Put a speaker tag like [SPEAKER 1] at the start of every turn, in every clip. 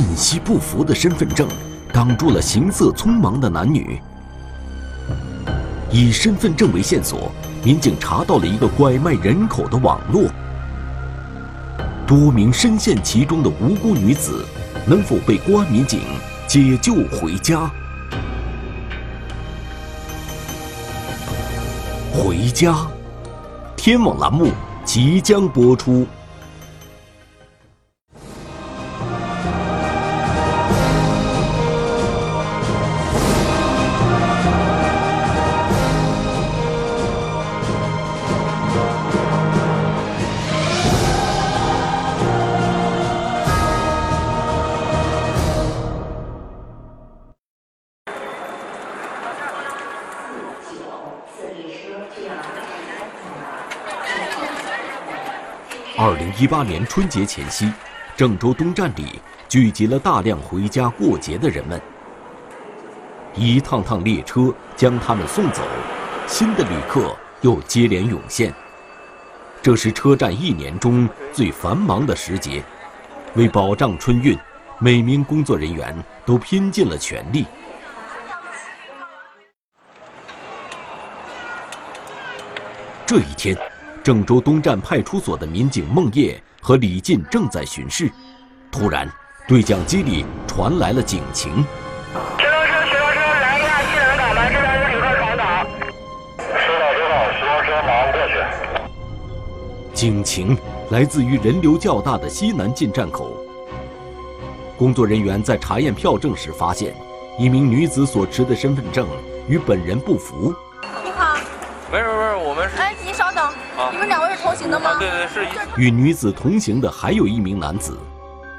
[SPEAKER 1] 信息不符的身份证挡住了行色匆忙的男女。以身份证为线索，民警查到了一个拐卖人口的网络。多名深陷其中的无辜女子，能否被公安民警解救回家？回家，天网栏目即将播出。一八年春节前夕，郑州东站里聚集了大量回家过节的人们。一趟趟列车将他们送走，新的旅客又接连涌现。这是车站一年中最繁忙的时节，为保障春运，每名工作人员都拼尽了全力。这一天。郑州东站派出所的民警孟烨和李进正在巡视，突然，对讲机里传来了警情：“
[SPEAKER 2] 石头车，石头车，来一下西南港吧，这边有旅客闯岛。”“
[SPEAKER 3] 收到，收到，石头车马上过去。”
[SPEAKER 1] 警情来自于人流较大的西南进站口。工作人员在查验票证时发现，一名女子所持的身份证与本人不符。
[SPEAKER 4] 你好，
[SPEAKER 5] 没事没事，我们是。
[SPEAKER 4] 哎，您稍等。你们两位是同行的吗？
[SPEAKER 5] 对对是。
[SPEAKER 1] 与女子同行的还有一名男子。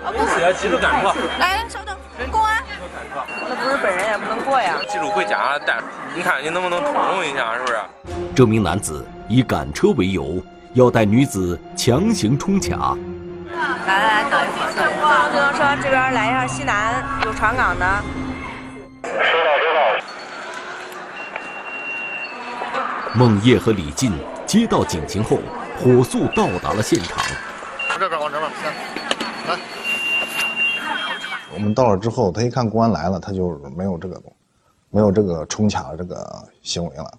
[SPEAKER 5] 啊，不是，急着赶车。
[SPEAKER 4] 来，稍等，公安。
[SPEAKER 6] 那不是本人也不能过呀。
[SPEAKER 5] 记住回家带，你看你能不能通融一下，是不是？
[SPEAKER 1] 这名男子以赶车为由，要带女子强行冲卡。
[SPEAKER 6] 来来来，等一会儿。自行车这边来一下西南有闯岗的。
[SPEAKER 1] 孟烨和李进。接到警情后，火速到达了现场。
[SPEAKER 7] 往这边，往这边，来。我们到了之后，他一看公安来了，他就没有这个，没有这个冲卡的这个行为了。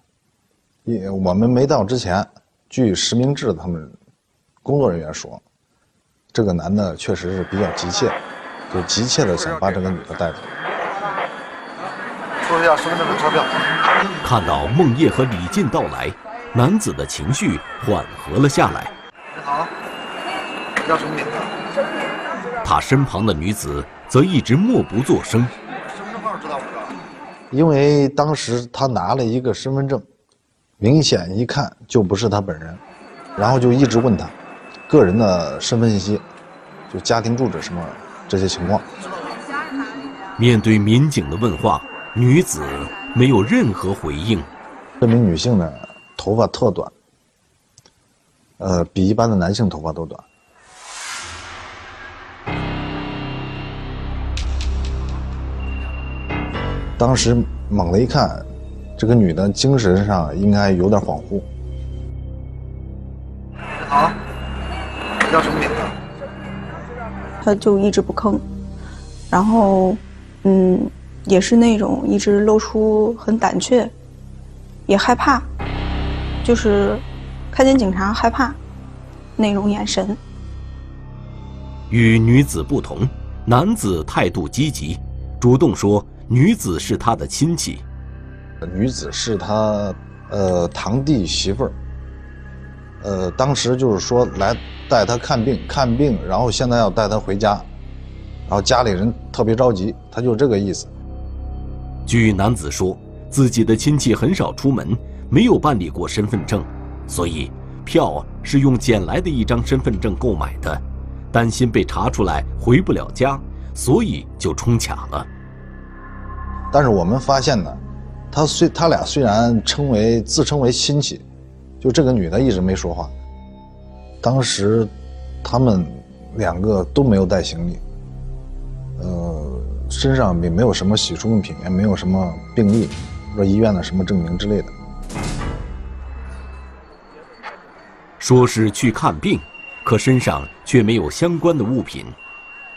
[SPEAKER 7] 因我们没到之前，据实名制他们工作人员说，这个男的确实是比较急切，就急切的想把这个女的带走。
[SPEAKER 3] 说一下身份证的车票。
[SPEAKER 1] 看到孟烨和李进到来。男子的情绪缓和了下来。
[SPEAKER 3] 你好，叫什么名字？
[SPEAKER 1] 他身旁的女子则一直默不作声。
[SPEAKER 3] 身份证号知道不知道？
[SPEAKER 7] 因为当时他拿了一个身份证，明显一看就不是他本人，然后就一直问他个人的身份信息，就家庭住址什么这些情况。
[SPEAKER 1] 面对民警的问话，女子没有任何回应。
[SPEAKER 7] 这名女性呢？头发特短，呃，比一般的男性头发都短。当时猛的一看，这个女的精神上应该有点恍惚。
[SPEAKER 3] 你好，你叫什么名字？
[SPEAKER 8] 她就一直不吭，然后，嗯，也是那种一直露出很胆怯，也害怕。就是看见警察害怕那种眼神。
[SPEAKER 1] 与女子不同，男子态度积极，主动说女子是他的亲戚。
[SPEAKER 7] 女子是他呃堂弟媳妇儿。呃，当时就是说来带他看病，看病，然后现在要带他回家，然后家里人特别着急，他就这个意思。
[SPEAKER 1] 据男子说，自己的亲戚很少出门。没有办理过身份证，所以票是用捡来的一张身份证购买的，担心被查出来回不了家，所以就冲卡了。
[SPEAKER 7] 但是我们发现呢，他虽他俩虽然称为自称为亲戚，就这个女的一直没说话。当时他们两个都没有带行李，呃，身上也没有什么洗漱用品，也没有什么病历，或医院的什么证明之类的。
[SPEAKER 1] 说是去看病，可身上却没有相关的物品。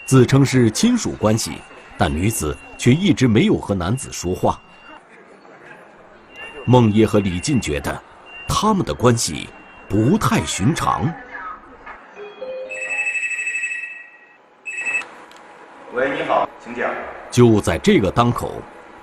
[SPEAKER 1] 自称是亲属关系，但女子却一直没有和男子说话。孟爷和李进觉得，他们的关系不太寻常。
[SPEAKER 9] 喂，你好，请讲。
[SPEAKER 1] 就在这个当口，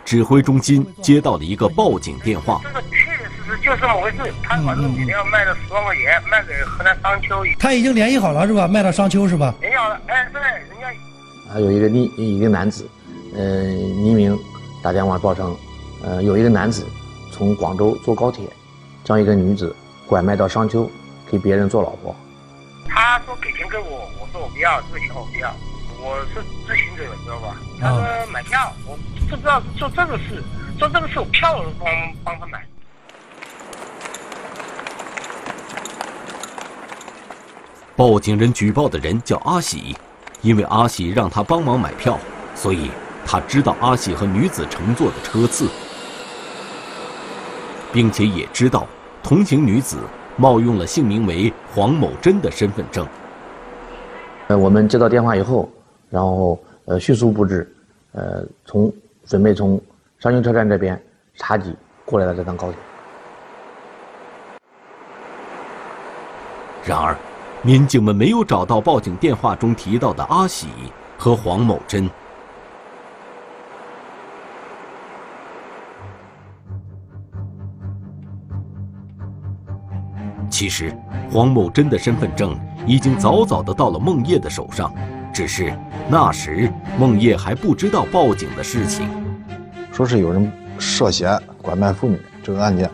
[SPEAKER 1] 指挥中心接到了一个报警电话。
[SPEAKER 2] 这个确确实实就这么回事。他把这个女的要卖了十万块钱，卖给河南商丘。
[SPEAKER 10] 他已经联系好了是吧？卖到商丘是吧？
[SPEAKER 2] 联系好了，哎，对，人家。
[SPEAKER 11] 还有一个另一个男子，呃，匿名打电话报称，呃，有一个男子从广州坐高铁，将一个女子拐卖到商丘，给别人做老婆。
[SPEAKER 2] 他说给钱给我，我说我不要，这个钱我不要。我是知情者，知道吧？他说买票，我不知道做这个事，做这个事我票我帮帮他买。
[SPEAKER 1] 报警人举报的人叫阿喜，因为阿喜让他帮忙买票，所以他知道阿喜和女子乘坐的车次，并且也知道同行女子冒用了姓名为黄某珍的身份证。
[SPEAKER 11] 呃，我们接到电话以后。然后，呃，迅速布置，呃，从准备从商丘车站这边查缉过来的这趟高铁。
[SPEAKER 1] 然而，民警们没有找到报警电话中提到的阿喜和黄某珍。其实，黄某珍的身份证已经早早的到了孟烨的手上。只是那时孟烨还不知道报警的事情，
[SPEAKER 7] 说是有人涉嫌拐卖妇女这个案件，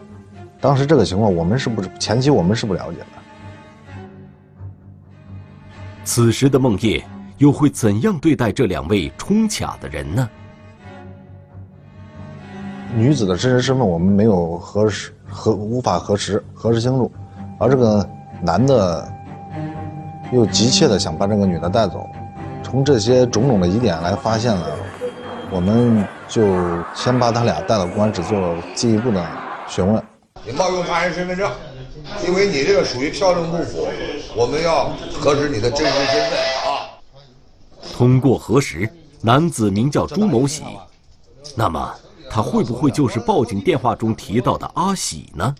[SPEAKER 7] 当时这个情况我们是不前期我们是不了解的。
[SPEAKER 1] 此时的孟烨又会怎样对待这两位冲卡的人呢？
[SPEAKER 7] 女子的真实身份我们没有核实，核无法核实核实清楚，而这个男的又急切的想把这个女的带走。从这些种种的疑点来发现了，我们就先把他俩带到公安室做进一步的询问。
[SPEAKER 12] 你冒用他人身份证，因为你这个属于票证不符，我们要核实你的真实身份啊。
[SPEAKER 1] 通过核实，男子名叫朱某喜，那么他会不会就是报警电话中提到的阿喜呢？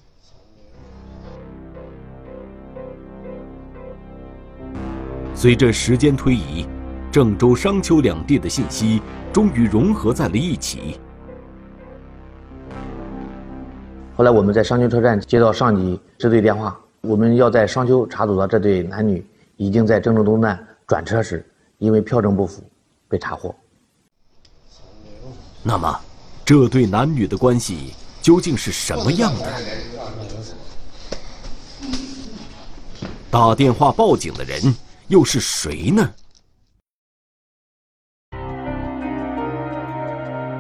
[SPEAKER 1] 随着时间推移。郑州、商丘两地的信息终于融合在了一起。
[SPEAKER 11] 后来我们在商丘车站接到上级支队电话，我们要在商丘查处的这对男女已经在郑州东站转车时，因为票证不符，被查获。
[SPEAKER 1] 那么，这对男女的关系究竟是什么样的？打电话报警的人又是谁呢？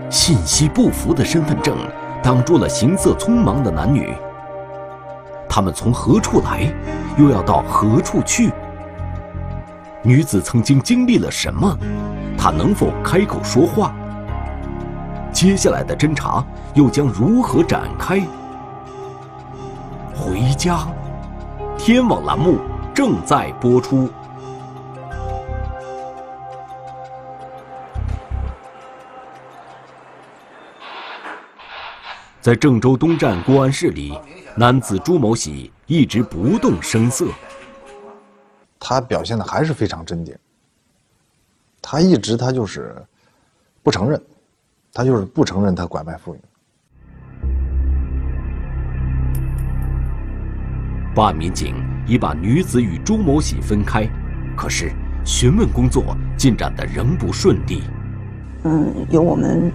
[SPEAKER 1] 信息不符的身份证挡住了行色匆忙的男女。他们从何处来，又要到何处去？女子曾经经历了什么？她能否开口说话？接下来的侦查又将如何展开？回家，天网栏目正在播出。在郑州东站公安室里，男子朱某喜一直不动声色。
[SPEAKER 7] 他表现的还是非常镇定。他一直他就是不承认，他就是不承认他拐卖妇女。
[SPEAKER 1] 办案民警已把女子与朱某喜分开，可是询问工作进展的仍不顺利。
[SPEAKER 8] 嗯，有我们。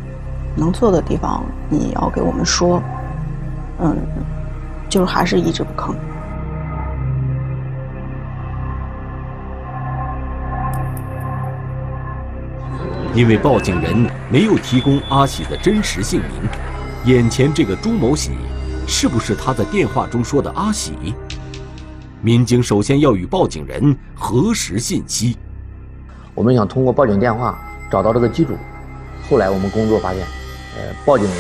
[SPEAKER 8] 能做的地方，你要给我们说。嗯，就是还是一直不吭。
[SPEAKER 1] 因为报警人没有提供阿喜的真实姓名，眼前这个朱某喜，是不是他在电话中说的阿喜？民警首先要与报警人核实信息。
[SPEAKER 11] 我们想通过报警电话找到这个机主，后来我们工作发现。呃，报警人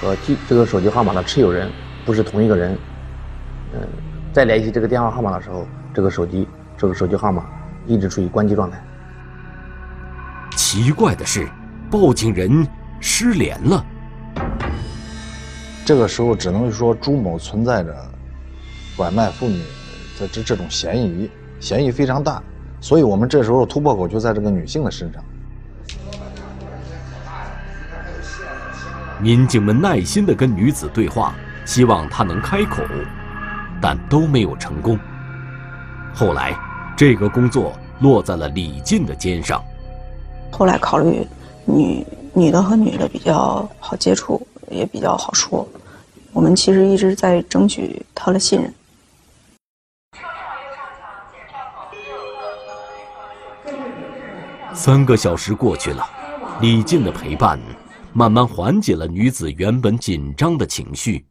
[SPEAKER 11] 和记这个手机号码的持有人不是同一个人。嗯，在联系这个电话号码的时候，这个手机这个手机号码一直处于关机状态。
[SPEAKER 1] 奇怪的是，报警人失联了。
[SPEAKER 7] 这个时候只能说朱某存在着拐卖妇女的这这种嫌疑，嫌疑非常大，所以我们这时候突破口就在这个女性的身上。
[SPEAKER 1] 民警们耐心地跟女子对话，希望她能开口，但都没有成功。后来，这个工作落在了李进的肩上。
[SPEAKER 8] 后来考虑，女女的和女的比较好接触，也比较好说。我们其实一直在争取她的信任。
[SPEAKER 1] 三个小时过去了，李进的陪伴。慢慢缓解了女子原本紧张的情绪。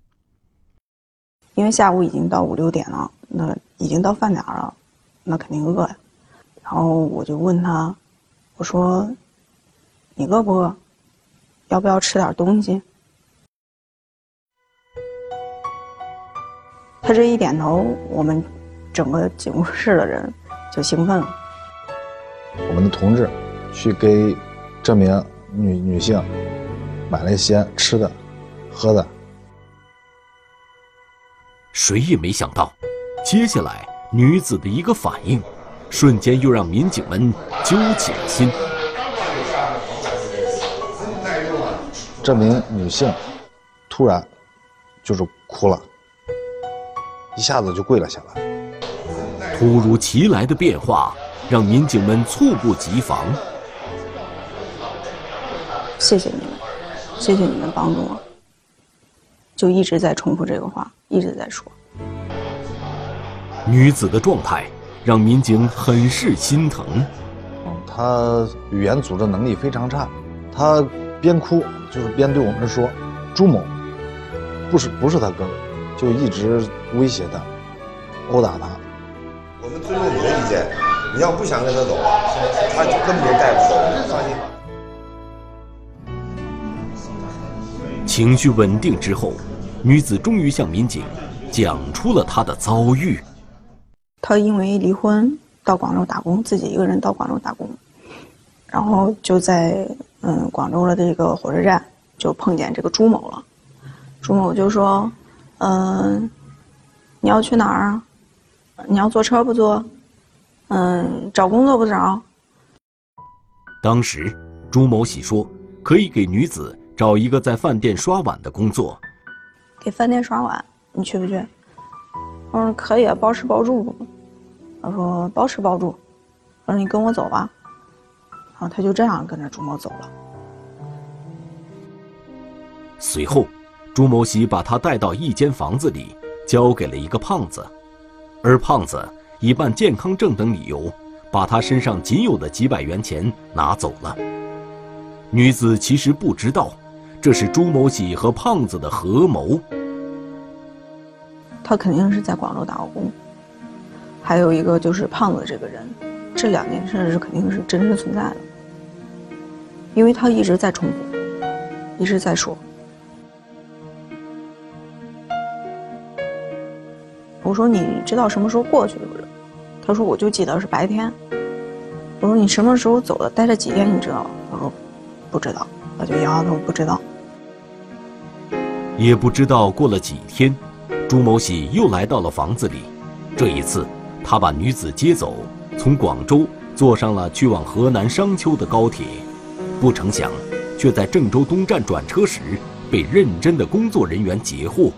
[SPEAKER 8] 因为下午已经到五六点了，那已经到饭点了，那肯定饿呀。然后我就问他，我说：“你饿不饿？要不要吃点东西？”他这一点头，我们整个警务室的人就兴奋了。
[SPEAKER 7] 我们的同志去给这名女女性。买了一些吃的、喝的。
[SPEAKER 1] 谁也没想到，接下来女子的一个反应，瞬间又让民警们揪起了心。
[SPEAKER 7] 这名女性突然就是哭了，一下子就跪了下来。
[SPEAKER 1] 突如其来的变化让民警们猝不及防。
[SPEAKER 8] 谢谢你们。谢谢你们帮助我，就一直在重复这个话，一直在说。
[SPEAKER 1] 女子的状态让民警很是心疼。
[SPEAKER 7] 嗯，她语言组织能力非常差，她边哭就是边对我们说：“朱某，不是不是他哥哥，就一直威胁他，殴打他。”
[SPEAKER 12] 我们尊重你的意见，你要不想跟他走，他根本就带不走，放心。
[SPEAKER 1] 情绪稳定之后，女子终于向民警讲出了她的遭遇。
[SPEAKER 8] 她因为离婚到广州打工，自己一个人到广州打工，然后就在嗯广州的这个火车站就碰见这个朱某了。朱某就说：“嗯，你要去哪儿啊？你要坐车不坐？嗯，找工作不找？”
[SPEAKER 1] 当时朱某喜说可以给女子。找一个在饭店刷碗的工作，
[SPEAKER 8] 给饭店刷碗，你去不去？我说可以啊，包吃包住。他说包吃包住。我说你跟我走吧。然后他就这样跟着朱某走了。
[SPEAKER 1] 随后，朱某喜把他带到一间房子里，交给了一个胖子，而胖子以办健康证等理由，把他身上仅有的几百元钱拿走了。女子其实不知道。这是朱某喜和胖子的合谋。
[SPEAKER 8] 他肯定是在广州打过工，还有一个就是胖子这个人，这两件事是肯定是真实存在的，因为他一直在重复，一直在说。我说你知道什么时候过去的不？他说我就记得是白天。我说你什么时候走的？待了几天？你知道吗？他说不知道，他就摇摇头不知道。
[SPEAKER 1] 也不知道过了几天，朱某喜又来到了房子里。这一次，他把女子接走，从广州坐上了去往河南商丘的高铁。不成想，却在郑州东站转车时被认真的工作人员截获。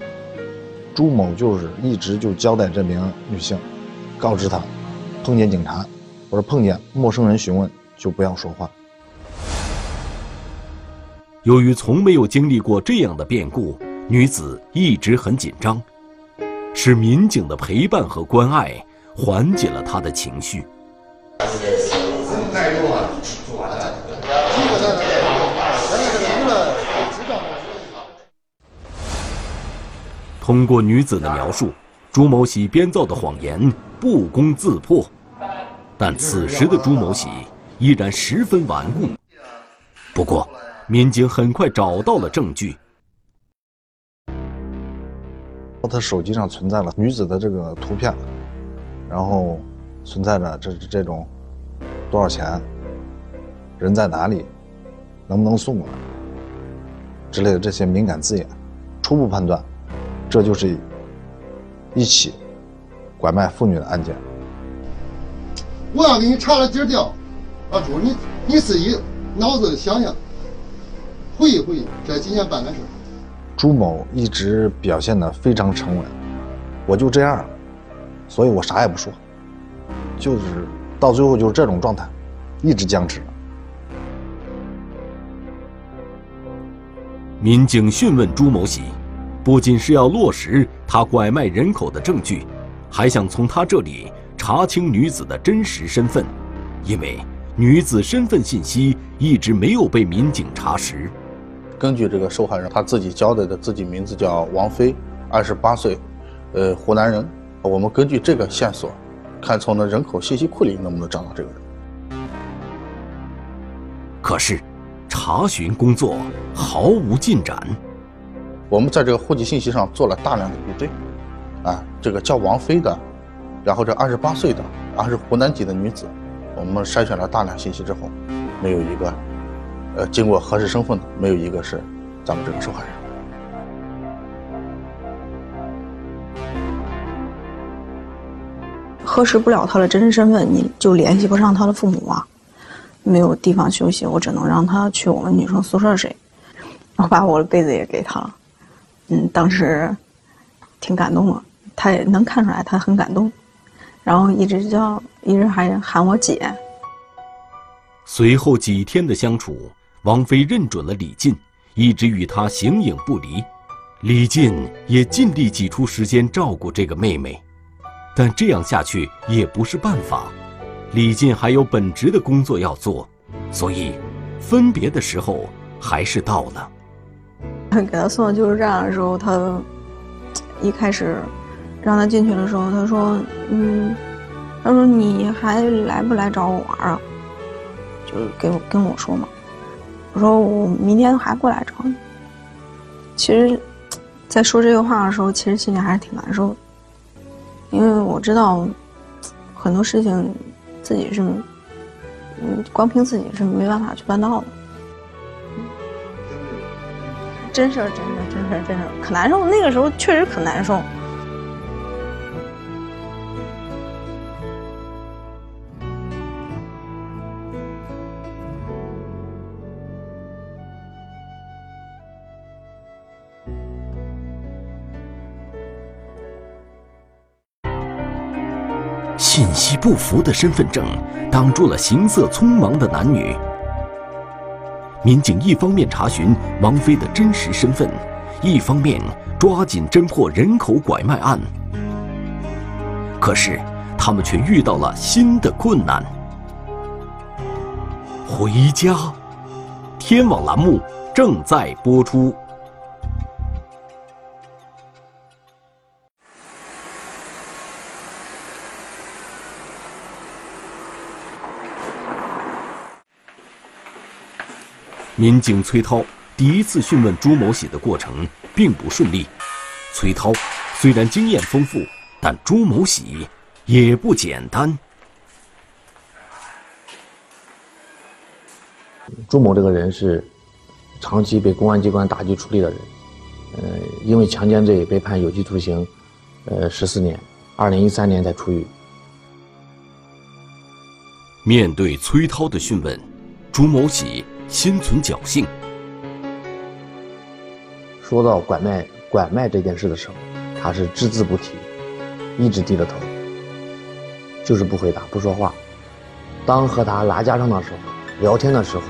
[SPEAKER 7] 朱某就是一直就交代这名女性，告知她，碰见警察或者碰见陌生人询问就不要说话。
[SPEAKER 1] 由于从没有经历过这样的变故。女子一直很紧张，是民警的陪伴和关爱缓解了她的情绪。通过女子的描述，朱某喜编造的谎言不攻自破，但此时的朱某喜依然十分顽固。不过，民警很快找到了证据。
[SPEAKER 7] 他手机上存在了女子的这个图片，然后存在着这这种多少钱，人在哪里，能不能送过来之类的这些敏感字眼，初步判断，这就是一起拐卖妇女的案件。
[SPEAKER 13] 我要给你查了底儿掉，阿朱，你你自己脑子想想，回忆回忆这几年办的事。
[SPEAKER 7] 朱某一直表现得非常沉稳，我就这样了，所以我啥也不说，就是到最后就是这种状态，一直僵持。
[SPEAKER 1] 民警讯问朱某喜，不仅是要落实他拐卖人口的证据，还想从他这里。查清女子的真实身份，因为女子身份信息一直没有被民警查实。
[SPEAKER 14] 根据这个受害人他自己交代的，自己名字叫王飞，二十八岁，呃，湖南人。我们根据这个线索，看从那人口信息库里能不能找到这个人。
[SPEAKER 1] 可是，查询工作毫无进展。
[SPEAKER 14] 我们在这个户籍信息上做了大量的比对，啊，这个叫王飞的。然后这二十八岁的，啊是湖南籍的女子，我们筛选了大量信息之后，没有一个，呃，经过核实身份的，没有一个是咱们这个受害人。
[SPEAKER 8] 核实不了他的真实身份，你就联系不上他的父母啊，没有地方休息，我只能让他去我们女生宿舍睡，然后把我的被子也给他了，嗯，当时挺感动的，他也能看出来他很感动。然后一直叫，一直还喊我姐。
[SPEAKER 1] 随后几天的相处，王菲认准了李进，一直与他形影不离。李进也尽力挤出时间照顾这个妹妹，但这样下去也不是办法。李进还有本职的工作要做，所以分别的时候还是到了。
[SPEAKER 8] 给他送到救助站的时候，他一开始。让他进去的时候，他说：“嗯，他说你还来不来找我玩啊？就给我跟我说嘛。我说我明天还过来找你。其实，在说这个话的时候，其实心里还是挺难受的，因为我知道很多事情自己是，嗯，光凭自己是没办法去办到的。真事儿，真事儿，真事儿，真事儿，可难受。那个时候确实可难受。”
[SPEAKER 1] 信息不符的身份证挡住了行色匆忙的男女。民警一方面查询王菲的真实身份，一方面抓紧侦破人口拐卖案。可是，他们却遇到了新的困难。回家，天网栏目正在播出。民警崔涛第一次讯问朱某喜的过程并不顺利。崔涛虽然经验丰富，但朱某喜也不简单。
[SPEAKER 11] 朱某这个人是长期被公安机关打击处理的人，呃，因为强奸罪被判有期徒刑，呃，十四年，二零一三年才出狱。
[SPEAKER 1] 面对崔涛的讯问，朱某喜。心存侥幸。
[SPEAKER 11] 说到拐卖拐卖这件事的时候，他是只字不提，一直低着头，就是不回答不说话。当和他拉家常的时候，聊天的时候，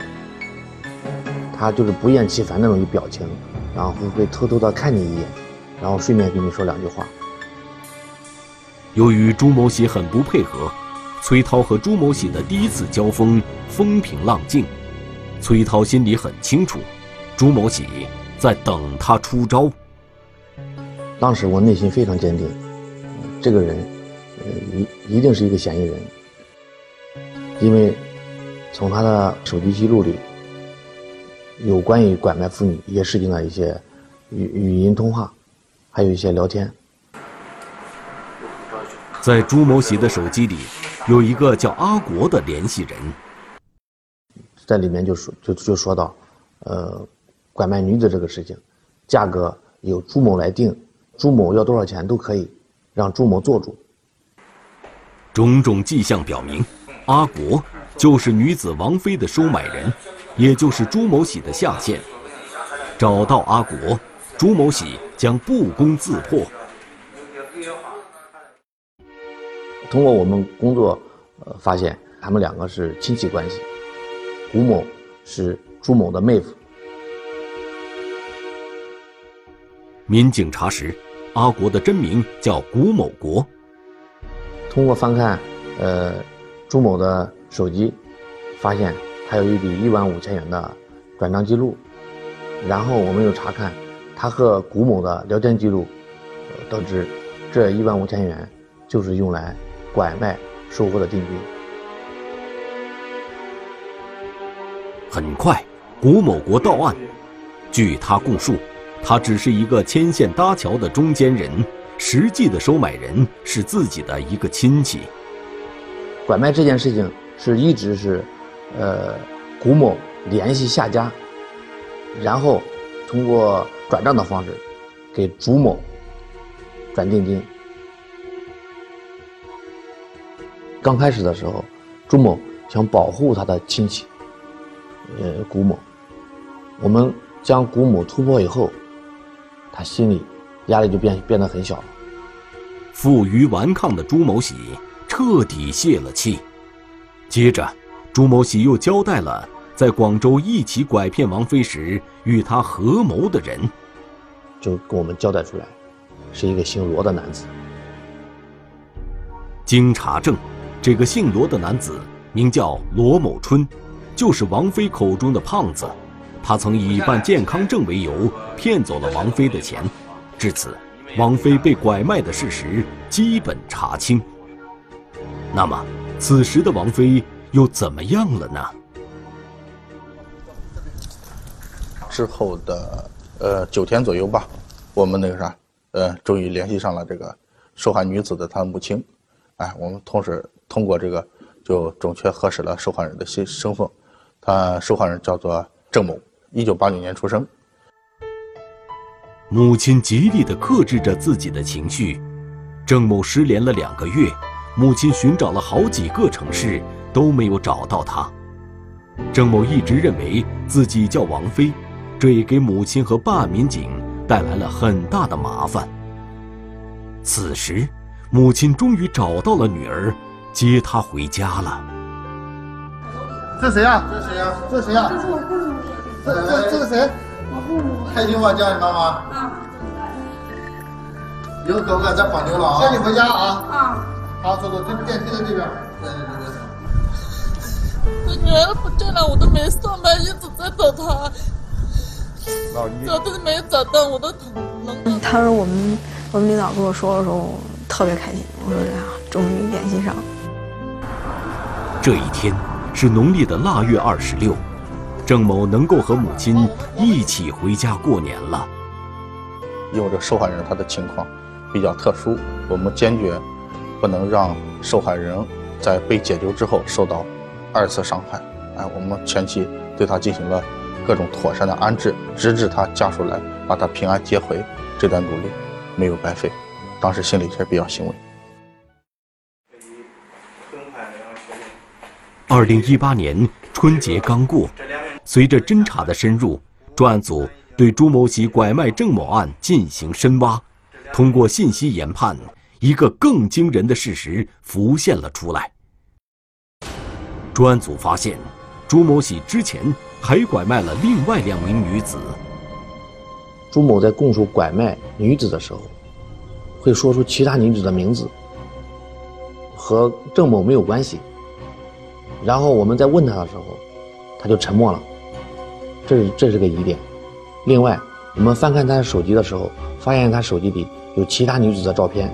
[SPEAKER 11] 他就是不厌其烦那种表情，然后会偷偷的看你一眼，然后顺便跟你说两句话。
[SPEAKER 1] 由于朱某喜很不配合，崔涛和朱某喜的第一次交锋风平浪静。崔涛心里很清楚，朱某喜在等他出招。
[SPEAKER 11] 当时我内心非常坚定，这个人，呃，一一定是一个嫌疑人，因为从他的手机记录里，有关于拐卖妇女也涉及了一些语语音通话，还有一些聊天。
[SPEAKER 1] 在朱某喜的手机里，有一个叫阿国的联系人。
[SPEAKER 11] 在里面就说就就说到，呃，拐卖女子这个事情，价格由朱某来定，朱某要多少钱都可以，让朱某做主。
[SPEAKER 1] 种种迹象表明，阿国就是女子王菲的收买人，也就是朱某喜的下线。找到阿国，朱某喜将不攻自破。
[SPEAKER 11] 通过我们工作，呃，发现他们两个是亲戚关系。古某是朱某的妹夫。
[SPEAKER 1] 民警查实，阿国的真名叫古某国。
[SPEAKER 11] 通过翻看，呃，朱某的手机，发现他有一笔一万五千元的转账记录。然后我们又查看他和古某的聊天记录，得知这一万五千元就是用来拐卖收获的定金。
[SPEAKER 1] 很快，古某国到案。据他供述，他只是一个牵线搭桥的中间人，实际的收买人是自己的一个亲戚。
[SPEAKER 11] 拐卖这件事情是一直是，呃，古某联系下家。然后，通过转账的方式，给朱某转定金。刚开始的时候，朱某想保护他的亲戚，呃，古某。我们将古某突破以后，他心里压力就变变得很小了。
[SPEAKER 1] 负隅顽抗的朱某喜彻底泄了气。接着，朱某喜又交代了。在广州一起拐骗王菲时，与他合谋的人，
[SPEAKER 11] 就跟我们交代出来，是一个姓罗的男子。
[SPEAKER 1] 经查证，这个姓罗的男子名叫罗某春，就是王菲口中的胖子。他曾以办健康证为由骗走了王菲的钱，至此，王菲被拐卖的事实基本查清。那么，此时的王菲又怎么样了呢？
[SPEAKER 14] 之后的呃九天左右吧，我们那个啥，呃，终于联系上了这个受害女子的她母亲，哎，我们同时通过这个就准确核实了受害人的身身份，他受害人叫做郑某，一九八九年出生。
[SPEAKER 1] 母亲极力的克制着自己的情绪，郑某失联了两个月，母亲寻找了好几个城市都没有找到他，郑某一直认为自己叫王菲。这也给母亲和办案民警带来了很大的麻烦。此时，母亲终于找到了女儿，接她回家了。
[SPEAKER 13] 这谁呀？这谁呀？这谁呀？这是我父母。这这这个谁？我父母。开心吗叫你妈妈。啊。以后可不敢再绑牛了啊！接你回家啊！啊。好，走走，这电梯在这边。对对对
[SPEAKER 15] 对。我女儿不见了，我都没上班，一直在找她。找都没找到，我都疼。
[SPEAKER 8] 他说我们我们领导跟我说的时候，特别开心。我说呀，终于联系上。
[SPEAKER 1] 这一天是农历的腊月二十六，郑某能够和母亲一起回家过年了。
[SPEAKER 14] 因为这受害人他的情况比较特殊，我们坚决不能让受害人在被解救之后受到二次伤害。哎，我们前期对他进行了。各种妥善的安置，直至他家属来把他平安接回，这段努力没有白费，当时心里是比较欣慰。
[SPEAKER 1] 二零一八年春节刚过，随着侦查的深入，专案组对朱某喜拐卖郑某案进行深挖，通过信息研判，一个更惊人的事实浮现了出来。专案组发现，朱某喜之前。还拐卖了另外两名女子。
[SPEAKER 11] 朱某在供述拐卖女子的时候，会说出其他女子的名字，和郑某没有关系。然后我们在问他的时候，他就沉默了。这是这是个疑点。另外，我们翻看他的手机的时候，发现他手机里有其他女子的照片。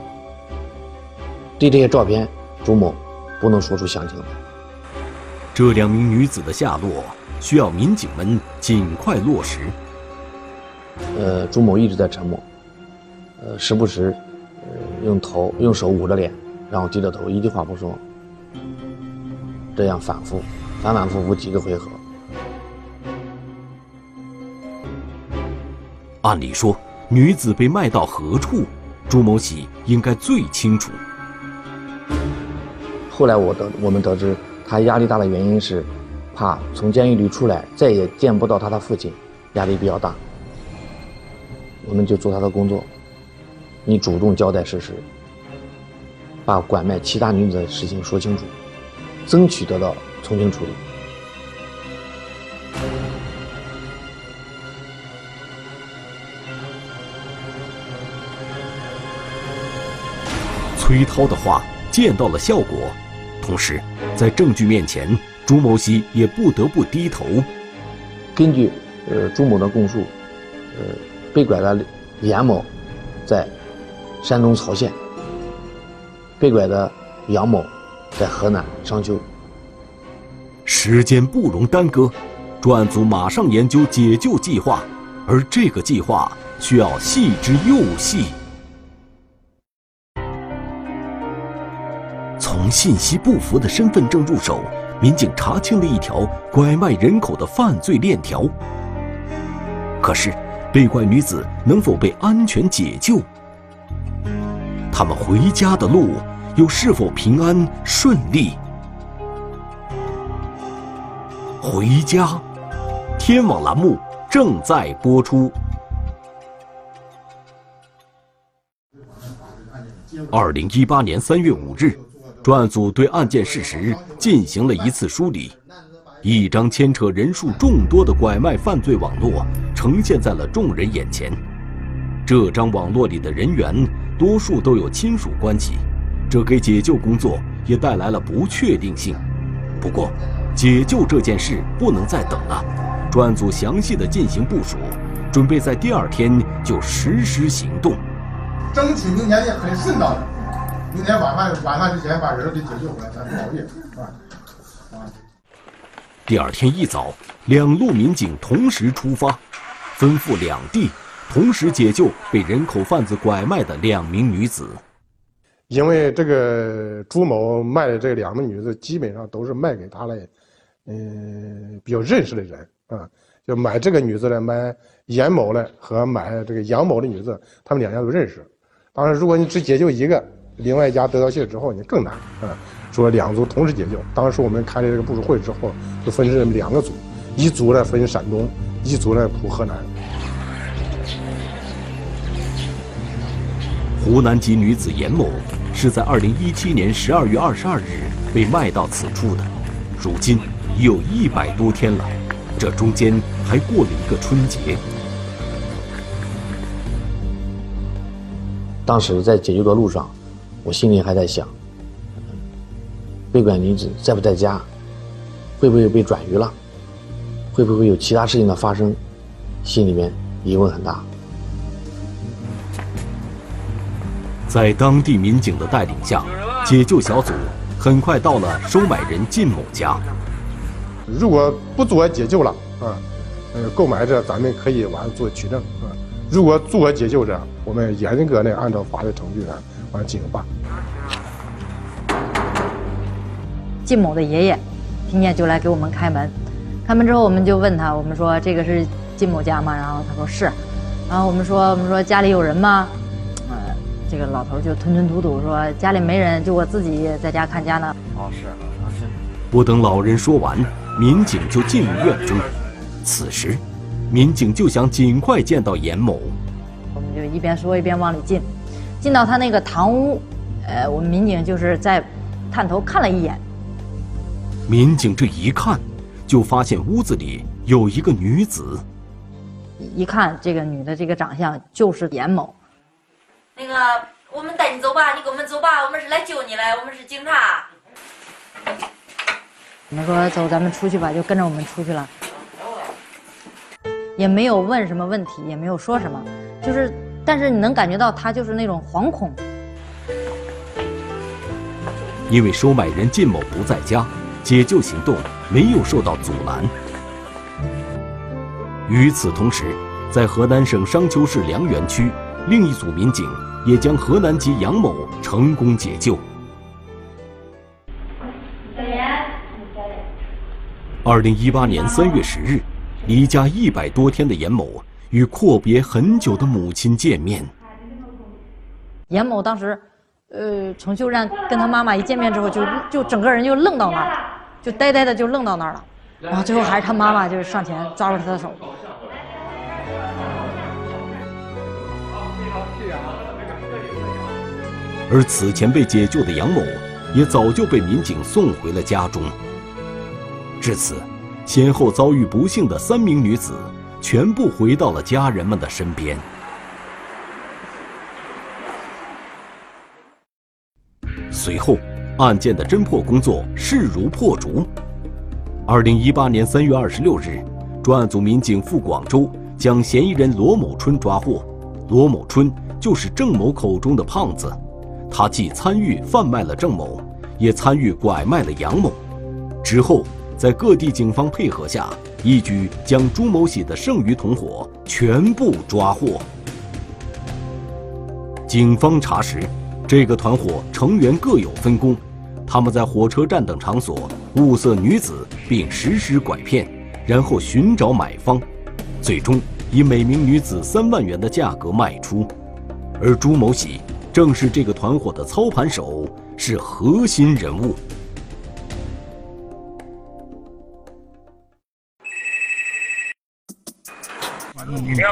[SPEAKER 11] 对这些照片，朱某不能说出详情来。
[SPEAKER 1] 这两名女子的下落。需要民警们尽快落实。
[SPEAKER 11] 呃，朱某一直在沉默，呃，时不时，呃，用头用手捂着脸，然后低着头，一句话不说。这样反复，反反复复几个回合。
[SPEAKER 1] 按理说女子被卖到何处，朱某喜应该最清楚。
[SPEAKER 11] 后来我得，我们得知他压力大的原因是怕从监狱里出来，再也见不到他的父亲，压力比较大。我们就做他的工作，你主动交代事实，把拐卖其他女子的事情说清楚。争取得到从轻处理。
[SPEAKER 1] 崔涛的话见到了效果，同时在证据面前，朱某喜也不得不低头。
[SPEAKER 11] 根据呃朱某的供述，呃被拐的严某在山东曹县，被拐的杨某在河南商丘。
[SPEAKER 1] 时间不容耽搁，专案组马上研究解救计划，而这个计划需要细之又细。从信息不符的身份证入手，民警查清了一条拐卖人口的犯罪链条。可是，被拐女子能否被安全解救？他们回家的路又是否平安顺利？回家，天网栏目正在播出。二零一八年三月五日。专案组对案件事实进行了一次梳理，一张牵扯人数众多的拐卖犯罪网络呈现在了众人眼前。这张网络里的人员多数都有亲属关系，这给解救工作也带来了不确定性。不过，解救这件事不能再等了，专案组详细的进行部署，准备在第二天就实施行动，
[SPEAKER 16] 争取明年也很顺当的。明天晚饭晚饭之前把人给解救回来，咱不熬夜，是吧？啊！
[SPEAKER 1] 第二天一早，两路民警同时出发，分赴两地，同时解救被人口贩子拐卖的两名女子。
[SPEAKER 16] 因为这个朱某卖的这两个女子，基本上都是卖给他的，嗯，比较认识的人啊。就买这个女子的，买严某的和买这个杨某的女子，他们两家都认识。当然，如果你只解救一个。另外一家得到信之后，你更难啊！说两组同时解救。当时我们开了这个部署会之后，就分成两个组，一组呢分山东，一组呢扑河南。
[SPEAKER 1] 湖南籍女子严某是在二零一七年十二月二十二日被卖到此处的，如今已有一百多天了，这中间还过了一个春节。
[SPEAKER 11] 当时在解救的路上。我心里还在想，被拐女子在不在家，会不会被转移了，会不会有其他事情的发生，心里面疑问很大。
[SPEAKER 1] 在当地民警的带领下，解救小组很快到了收买人靳某家。
[SPEAKER 16] 如果不做解救了啊，呃，购买者咱们可以完做取证啊。如果做解救者，我们严格的按照法律程序呢。完进行办。
[SPEAKER 17] 靳某的爷爷听见就来给我们开门，开门之后我们就问他，我们说这个是靳某家吗？然后他说是，然后我们说我们说家里有人吗？呃，这个老头就吞吞吐吐说家里没人，就我自己在家看家呢。
[SPEAKER 5] 哦是，是。
[SPEAKER 1] 不等老人说完，民警就进入院中。此时，民警就想尽快见到严某。
[SPEAKER 17] 我们就一边说一边往里进。进到他那个堂屋，呃，我们民警就是在探头看了一眼。
[SPEAKER 1] 民警这一看，就发现屋子里有一个女子。
[SPEAKER 17] 一看这个女的这个长相就是严某。
[SPEAKER 18] 那个，我们带你走吧，你跟我们走吧，我们是来救你来，我们是警察。
[SPEAKER 17] 我们说走，咱们出去吧，就跟着我们出去了。也没有问什么问题，也没有说什么，就是。但是你能感觉到他就是那种惶恐，
[SPEAKER 1] 因为收买人靳某不在家，解救行动没有受到阻拦。与此同时，在河南省商丘市梁园区，另一组民警也将河南籍杨某成功解救。二零一八年三月十日，离家一百多天的严某。与阔别很久的母亲见面。
[SPEAKER 17] 严某当时，呃，程秀然跟他妈妈一见面之后，就就整个人就愣到那儿，就呆呆的就愣到那儿了。然后最后还是他妈妈就是上前抓住他的手。
[SPEAKER 1] 而此前被解救的杨某，也早就被民警送回了家中。至此，先后遭遇不幸的三名女子，全部回到了家人们的身边。随后，案件的侦破工作势如破竹。二零一八年三月二十六日，专案组民警赴广州，将嫌疑人罗某春抓获。罗某春就是郑某口中的胖子。他既参与贩卖了郑某，也参与拐卖了杨某。之后，在各地警方配合下，一举将朱某喜的剩余同伙全部抓获。警方查实，这个团伙成员各有分工，他们在火车站等场所物色女子，并实施拐骗，然后寻找买方，最终以每名女子三万元的价格卖出。而朱某喜。正是这个团伙的操盘手，是核心人物。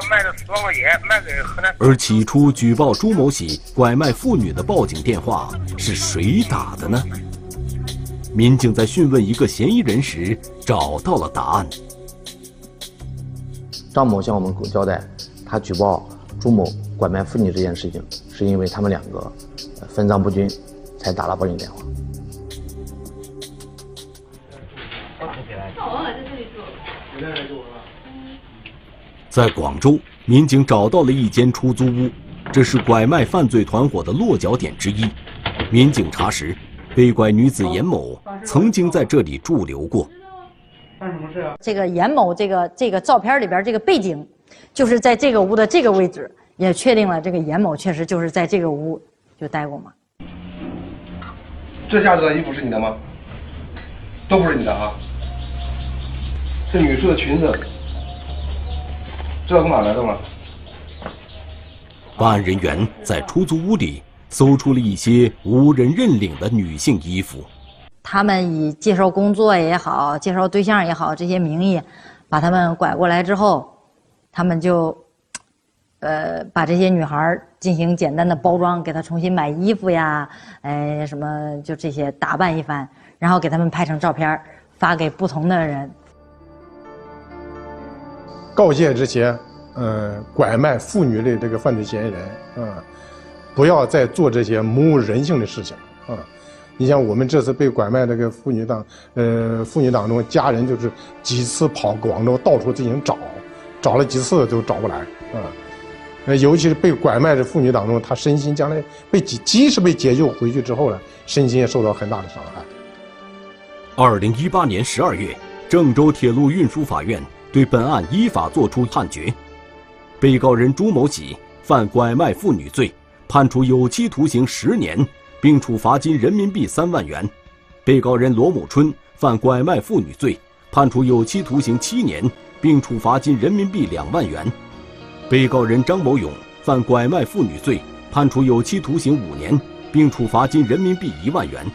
[SPEAKER 2] 卖了十万块钱，卖给河南。
[SPEAKER 1] 而起初举报朱某喜拐卖妇女的报警电话是谁打的呢？民警在讯问一个嫌疑人时找到了答案。
[SPEAKER 11] 张某向我们交代，他举报朱某拐卖妇女这件事情。是因为他们两个分赃不均，才打了报警电话。
[SPEAKER 1] 在广州，民警找到了一间出租屋，这是拐卖犯罪团伙的落脚点之一。民警查实，被拐女子严某曾经在这里驻留过。
[SPEAKER 17] 干什么事啊？这个严某，这个这个照片里边这个背景，就是在这个屋的这个位置。也确定了，这个严某确实就是在这个屋就待过嘛。
[SPEAKER 19] 这下子的衣服是你的吗？都不是你的啊。这女士的裙子，知道从哪来的吗？
[SPEAKER 1] 办案人员在出租屋里搜出了一些无人认领的女性衣服。
[SPEAKER 17] 他们以介绍工作也好，介绍对象也好这些名义，把他们拐过来之后，他们就。呃，把这些女孩进行简单的包装，给她重新买衣服呀，呃，什么就这些打扮一番，然后给他们拍成照片，发给不同的人。
[SPEAKER 16] 告诫这些，呃，拐卖妇女的这个犯罪嫌疑人，啊，不要再做这些侮辱人性的事情，啊，你像我们这次被拐卖这个妇女当，呃，妇女当中家人就是几次跑广州到处进行找，找了几次都找不来，啊。尤其是被拐卖的妇女当中，她身心将来被即即使被解救回去之后呢，身心也受到很大的伤害。
[SPEAKER 1] 二零一八年十二月，郑州铁路运输法院对本案依法作出判决，被告人朱某喜犯拐卖妇女罪，判处有期徒刑十年，并处罚金人民币三万元；被告人罗某春犯拐卖妇女罪，判处有期徒刑七年，并处罚金人民币两万元。被告人张某勇犯拐卖妇女罪，判处有期徒刑五年，并处罚金人民币一万元。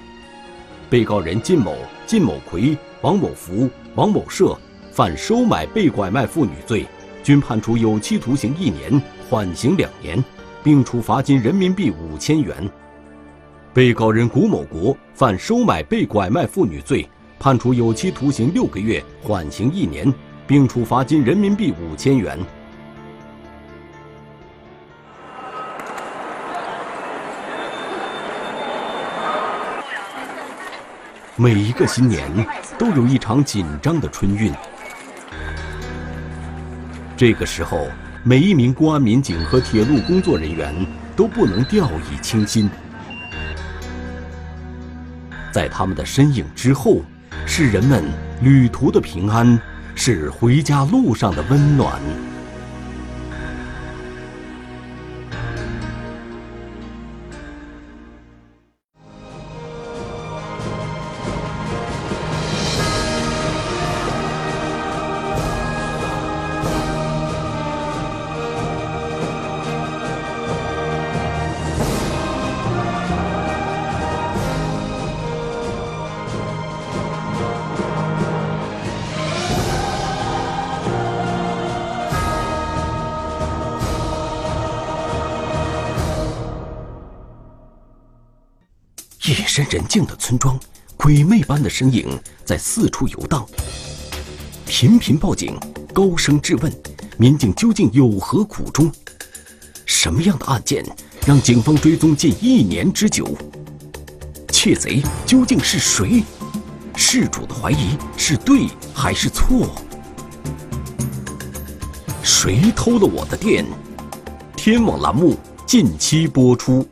[SPEAKER 1] 被告人靳某、靳某奎、王某福、王某社犯收买被拐卖妇女罪，均判处有期徒刑一年，缓刑两年，并处罚金人民币五千元。被告人谷某国犯收买被拐卖妇女罪，判处有期徒刑六个月，缓刑一年，并处罚金人民币五千元。每一个新年都有一场紧张的春运。这个时候，每一名公安民警和铁路工作人员都不能掉以轻心。在他们的身影之后，是人们旅途的平安，是回家路上的温暖。身影在四处游荡。频频报警，高声质问，民警究竟有何苦衷？什么样的案件让警方追踪近一年之久？窃贼究竟是谁？事主的怀疑是对还是错？谁偷了我的电？天网栏目近期播出。